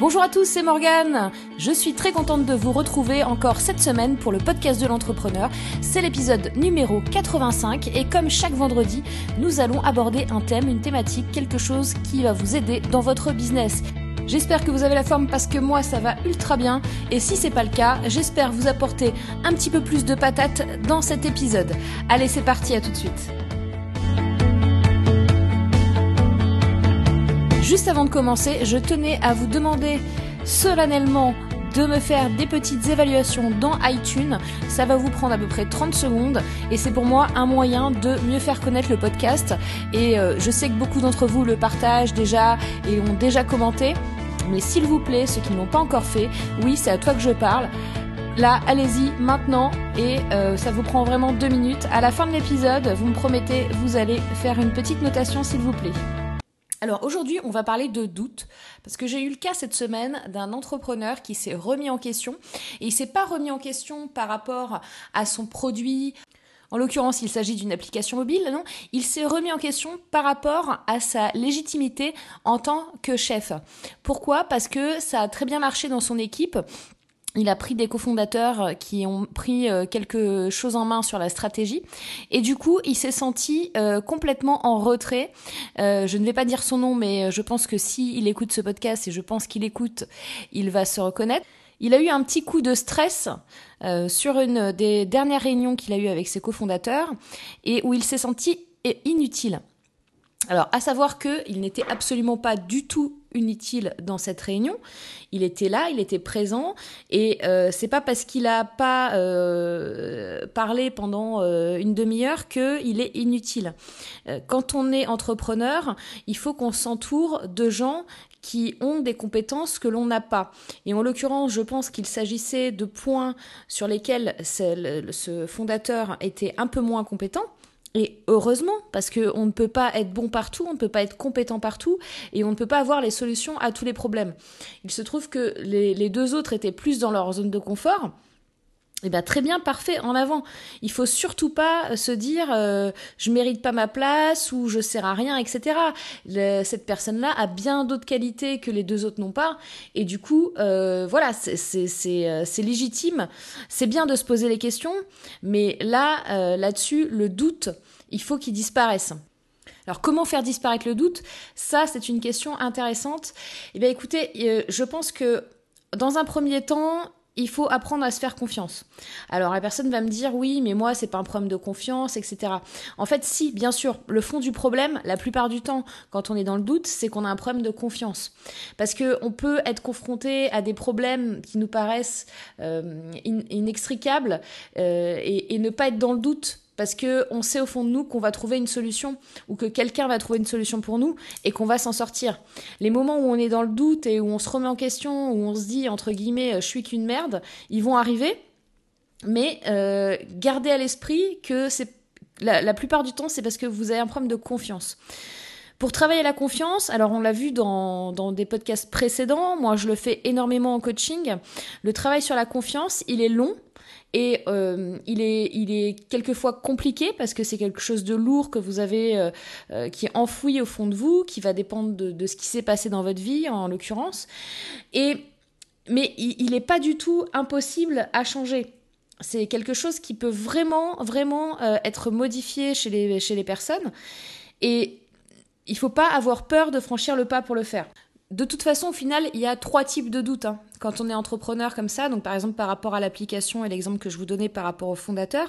Bonjour à tous, c'est Morgane. Je suis très contente de vous retrouver encore cette semaine pour le podcast de l'entrepreneur. C'est l'épisode numéro 85 et comme chaque vendredi, nous allons aborder un thème, une thématique, quelque chose qui va vous aider dans votre business. J'espère que vous avez la forme parce que moi ça va ultra bien et si c'est pas le cas, j'espère vous apporter un petit peu plus de patates dans cet épisode. Allez, c'est parti, à tout de suite. Juste avant de commencer, je tenais à vous demander solennellement de me faire des petites évaluations dans iTunes. Ça va vous prendre à peu près 30 secondes et c'est pour moi un moyen de mieux faire connaître le podcast. Et euh, je sais que beaucoup d'entre vous le partagent déjà et ont déjà commenté. Mais s'il vous plaît, ceux qui ne l'ont pas encore fait, oui, c'est à toi que je parle. Là, allez-y maintenant et euh, ça vous prend vraiment deux minutes. À la fin de l'épisode, vous me promettez, vous allez faire une petite notation s'il vous plaît. Alors aujourd'hui, on va parler de doute parce que j'ai eu le cas cette semaine d'un entrepreneur qui s'est remis en question et il s'est pas remis en question par rapport à son produit. En l'occurrence, il s'agit d'une application mobile, non? Il s'est remis en question par rapport à sa légitimité en tant que chef. Pourquoi? Parce que ça a très bien marché dans son équipe il a pris des cofondateurs qui ont pris euh, quelque chose en main sur la stratégie et du coup il s'est senti euh, complètement en retrait. Euh, je ne vais pas dire son nom mais je pense que si il écoute ce podcast et je pense qu'il écoute, il va se reconnaître. Il a eu un petit coup de stress sur une des dernières réunions qu'il a eues avec ses cofondateurs et où il s'est senti inutile. Alors, à savoir qu'il n'était absolument pas du tout inutile dans cette réunion. Il était là, il était présent, et euh, c'est pas parce qu'il a pas euh, parlé pendant euh, une demi-heure qu'il est inutile. Euh, quand on est entrepreneur, il faut qu'on s'entoure de gens qui ont des compétences que l'on n'a pas. Et en l'occurrence, je pense qu'il s'agissait de points sur lesquels ce fondateur était un peu moins compétent. Et heureusement, parce qu'on ne peut pas être bon partout, on ne peut pas être compétent partout, et on ne peut pas avoir les solutions à tous les problèmes. Il se trouve que les, deux autres étaient plus dans leur zone de confort. Eh bien, très bien, parfait, en avant. Il faut surtout pas se dire euh, je mérite pas ma place ou je sers à rien, etc. cette personne-là a bien d'autres qualités que les deux autres n'ont pas, et du coup, euh, voilà, euh, c'est légitime. C'est bien de se poser les questions, mais là, là-dessus, le doute il faut qu'il disparaisse. Alors comment faire disparaître le doute? Ça, c'est une question intéressante. Eh bien écoutez, euh, je pense que dans un premier temps, il faut apprendre à se faire confiance. Alors la personne va me dire oui, mais moi c'est pas un problème de confiance, etc. En fait, si, bien sûr, le fond du problème, la plupart du temps, quand on est dans le doute, c'est qu'on a un problème de confiance. Parce que on peut être confronté à des problèmes qui nous paraissent euh, inextricables euh, et, et ne pas être dans le doute parce que on sait au fond de nous qu'on va trouver une solution ou que quelqu'un va trouver une solution pour nous et qu'on va s'en sortir. Les moments où on est dans le doute et où on se remet en question, où on se dit entre guillemets je suis qu'une merde, ils vont arriver, mais euh, gardez à l'esprit que la, plupart du temps c'est parce que vous avez un problème de confiance. Pour travailler la confiance, alors on l'a vu dans, des podcasts précédents, moi je le fais énormément en coaching, le travail sur la confiance, il est long, et euh, il, est, il est quelquefois compliqué parce que c'est quelque chose de lourd que vous avez, euh, euh, qui est enfoui au fond de vous, qui va dépendre de, ce qui s'est passé dans votre vie, en l'occurrence. Et, mais il n'est pas du tout impossible à changer. C'est quelque chose qui peut vraiment, vraiment être modifié chez les, chez les personnes. Et il faut pas avoir peur de franchir le pas pour le faire de toute façon, au final, il y a trois types de doutes hein. quand on est entrepreneur comme ça. Donc, par exemple, par rapport à l'application et l'exemple que je vous donnais par rapport au fondateur.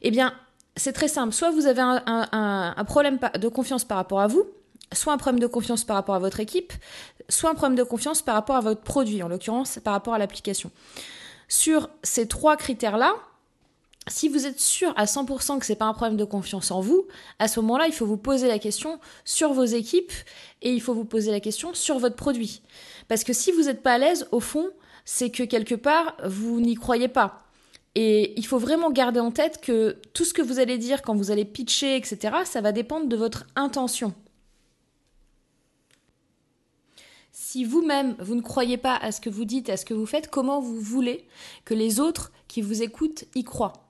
Eh bien, c'est très simple. Soit vous avez un, problème de confiance par rapport à vous, soit un problème de confiance par rapport à votre équipe, soit un problème de confiance par rapport à votre produit, en l'occurrence par rapport à l'application. Sur ces trois critères-là, si vous êtes sûr à 100% que c'est pas un problème de confiance en vous, à ce moment-là, il faut vous poser la question sur vos équipes et il faut vous poser la question sur votre produit. Parce que si vous n'êtes pas à l'aise, au fond, c'est que quelque part, vous n'y croyez pas. Et il faut vraiment garder en tête que tout ce que vous allez dire quand vous allez pitcher, etc., ça va dépendre de votre intention. Si vous-même, vous ne croyez pas à ce que vous dites, à ce que vous faites, comment vous voulez que les autres qui vous écoutent y croient?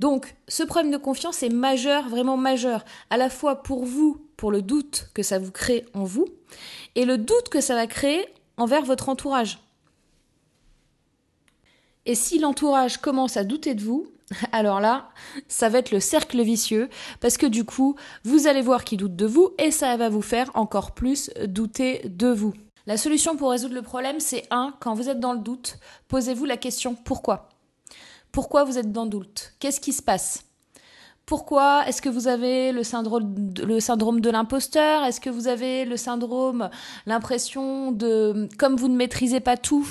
Donc, ce problème de confiance est majeur, vraiment majeur, à la fois pour vous, pour le doute que ça vous crée en vous, et le doute que ça va créer envers votre entourage. Et si l'entourage commence à douter de vous, alors là, ça va être le cercle vicieux, parce que du coup, vous allez voir qu'ils doutent de vous, et ça va vous faire encore plus douter de vous. La solution pour résoudre le problème, c'est 1. Quand vous êtes dans le doute, posez-vous la question pourquoi? Pourquoi vous êtes dans doute Qu'est-ce qui se passe? Pourquoi Est-ce que vous avez le syndrome, le syndrome de l'imposteur? Est-ce que vous avez le syndrome, l'impression de, comme vous ne maîtrisez pas tout,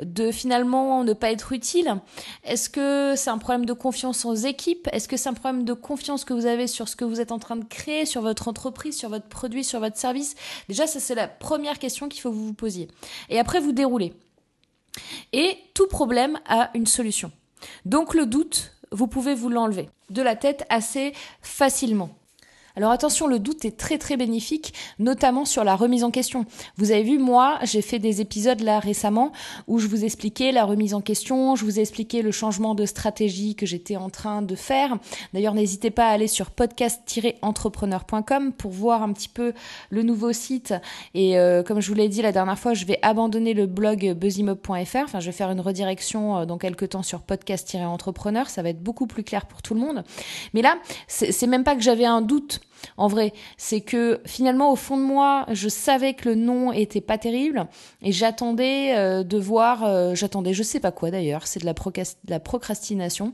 de finalement ne pas être utile? Est-ce que c'est un problème de confiance aux équipes Est-ce que c'est un problème de confiance que vous avez sur ce que vous êtes en train de créer, sur votre entreprise, sur votre produit, sur votre service? Déjà, ça c'est la première question qu'il faut que vous vous posiez. Et après, vous déroulez. Et tout problème a une solution. Donc le doute, vous pouvez vous l'enlever de la tête assez facilement. Alors attention, le doute est très très bénéfique, notamment sur la remise en question. Vous avez vu, moi, j'ai fait des épisodes là récemment où je vous expliquais la remise en question, je vous ai expliqué le changement de stratégie que j'étais en train de faire. D'ailleurs, n'hésitez pas à aller sur podcast-entrepreneur.com pour voir un petit peu le nouveau site. Et euh, comme je vous l'ai dit la dernière fois, je vais abandonner le blog buzzimob.fr. Enfin, je vais faire une redirection euh, dans quelques temps sur podcast-entrepreneur. Ça va être beaucoup plus clair pour tout le monde. Mais là, c'est même pas que j'avais un doute en vrai, c'est que finalement au fond de moi, je savais que le nom était pas terrible et j'attendais euh, de voir, euh, j'attendais, je sais pas quoi d'ailleurs, c'est de la, procrastination.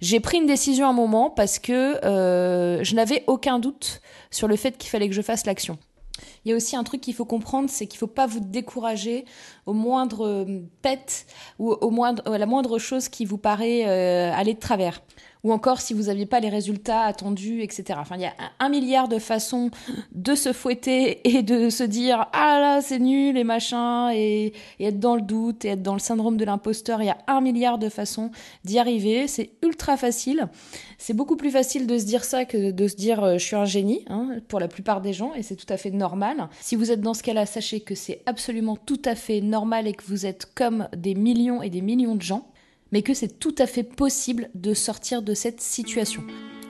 J'ai pris une décision à un moment parce que euh, je n'avais aucun doute sur le fait qu'il fallait que je fasse l'action. Il y a aussi un truc qu'il faut comprendre, c'est qu'il ne faut pas vous décourager au moindre pet ou au moindre, à la moindre chose qui vous paraît aller de travers ou encore si vous n'aviez pas les résultats attendus, etc. Enfin, il y a un milliard de façons de se fouetter et de se dire ah là c'est nul et machin et, être dans le doute et être dans le syndrome de l'imposteur. Il y a un milliard de façons d'y arriver. C'est ultra facile. C'est beaucoup plus facile de se dire ça que de se dire euh, je suis un génie hein, pour la plupart des gens et c'est tout à fait normal. Si vous êtes dans ce cas-là, sachez que c'est absolument tout à fait normal et que vous êtes comme des millions et des millions de gens mais que c'est tout à fait possible de sortir de cette situation.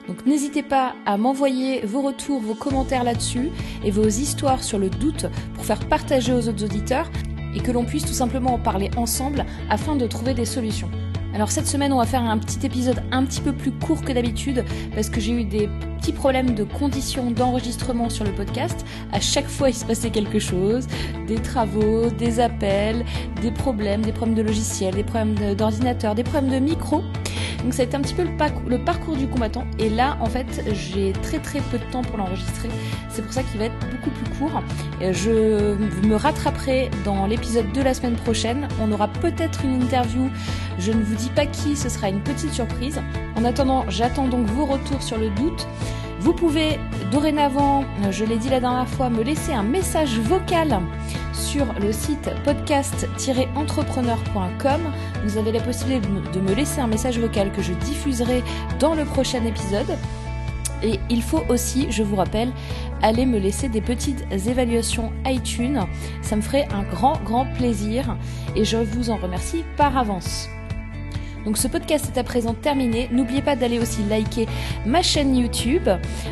Donc n'hésitez pas à m'envoyer vos retours, vos commentaires là-dessus et vos histoires sur le doute pour faire partager aux autres auditeurs et que l'on puisse tout simplement en parler ensemble afin de trouver des solutions. Alors cette semaine, on va faire un petit épisode un petit peu plus court que d'habitude parce que j'ai eu des petits problèmes de conditions d'enregistrement sur le podcast. À chaque fois, il se passait quelque chose, des travaux, des appels, des problèmes, des problèmes de logiciel, des problèmes d'ordinateur, des problèmes de micro. Donc ça a été un petit peu le, parcours du combattant. Et là, en fait, j'ai très très peu de temps pour l'enregistrer. C'est pour ça qu'il va être beaucoup plus court. Je me rattraperai dans l'épisode de la semaine prochaine. On aura peut-être une interview. Je ne vous dis pas qui, ce sera une petite surprise. En attendant, j'attends donc vos retours sur le doute. Vous pouvez dorénavant, je l'ai dit la dernière fois, me laisser un message vocal sur le site podcast-entrepreneur.com. Vous avez la possibilité de me laisser un message vocal que je diffuserai dans le prochain épisode. Et il faut aussi, je vous rappelle, aller me laisser des petites évaluations iTunes. Ça me ferait un grand, grand plaisir et je vous en remercie par avance. Donc ce podcast est à présent terminé. N'oubliez pas d'aller aussi liker ma chaîne YouTube,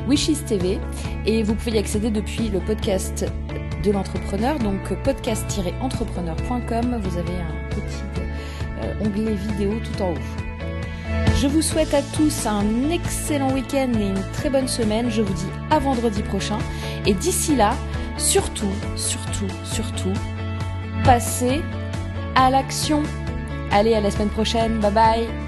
Wishes TV, et vous pouvez y accéder depuis le podcast de l'entrepreneur, donc podcast-entrepreneur.com. Vous avez un petit euh, onglet vidéo tout en haut. Je vous souhaite à tous un excellent week-end et une très bonne semaine. Je vous dis à vendredi prochain. Et d'ici là, surtout, surtout, surtout, passez à l'action. Allez, à la semaine prochaine. Bye bye.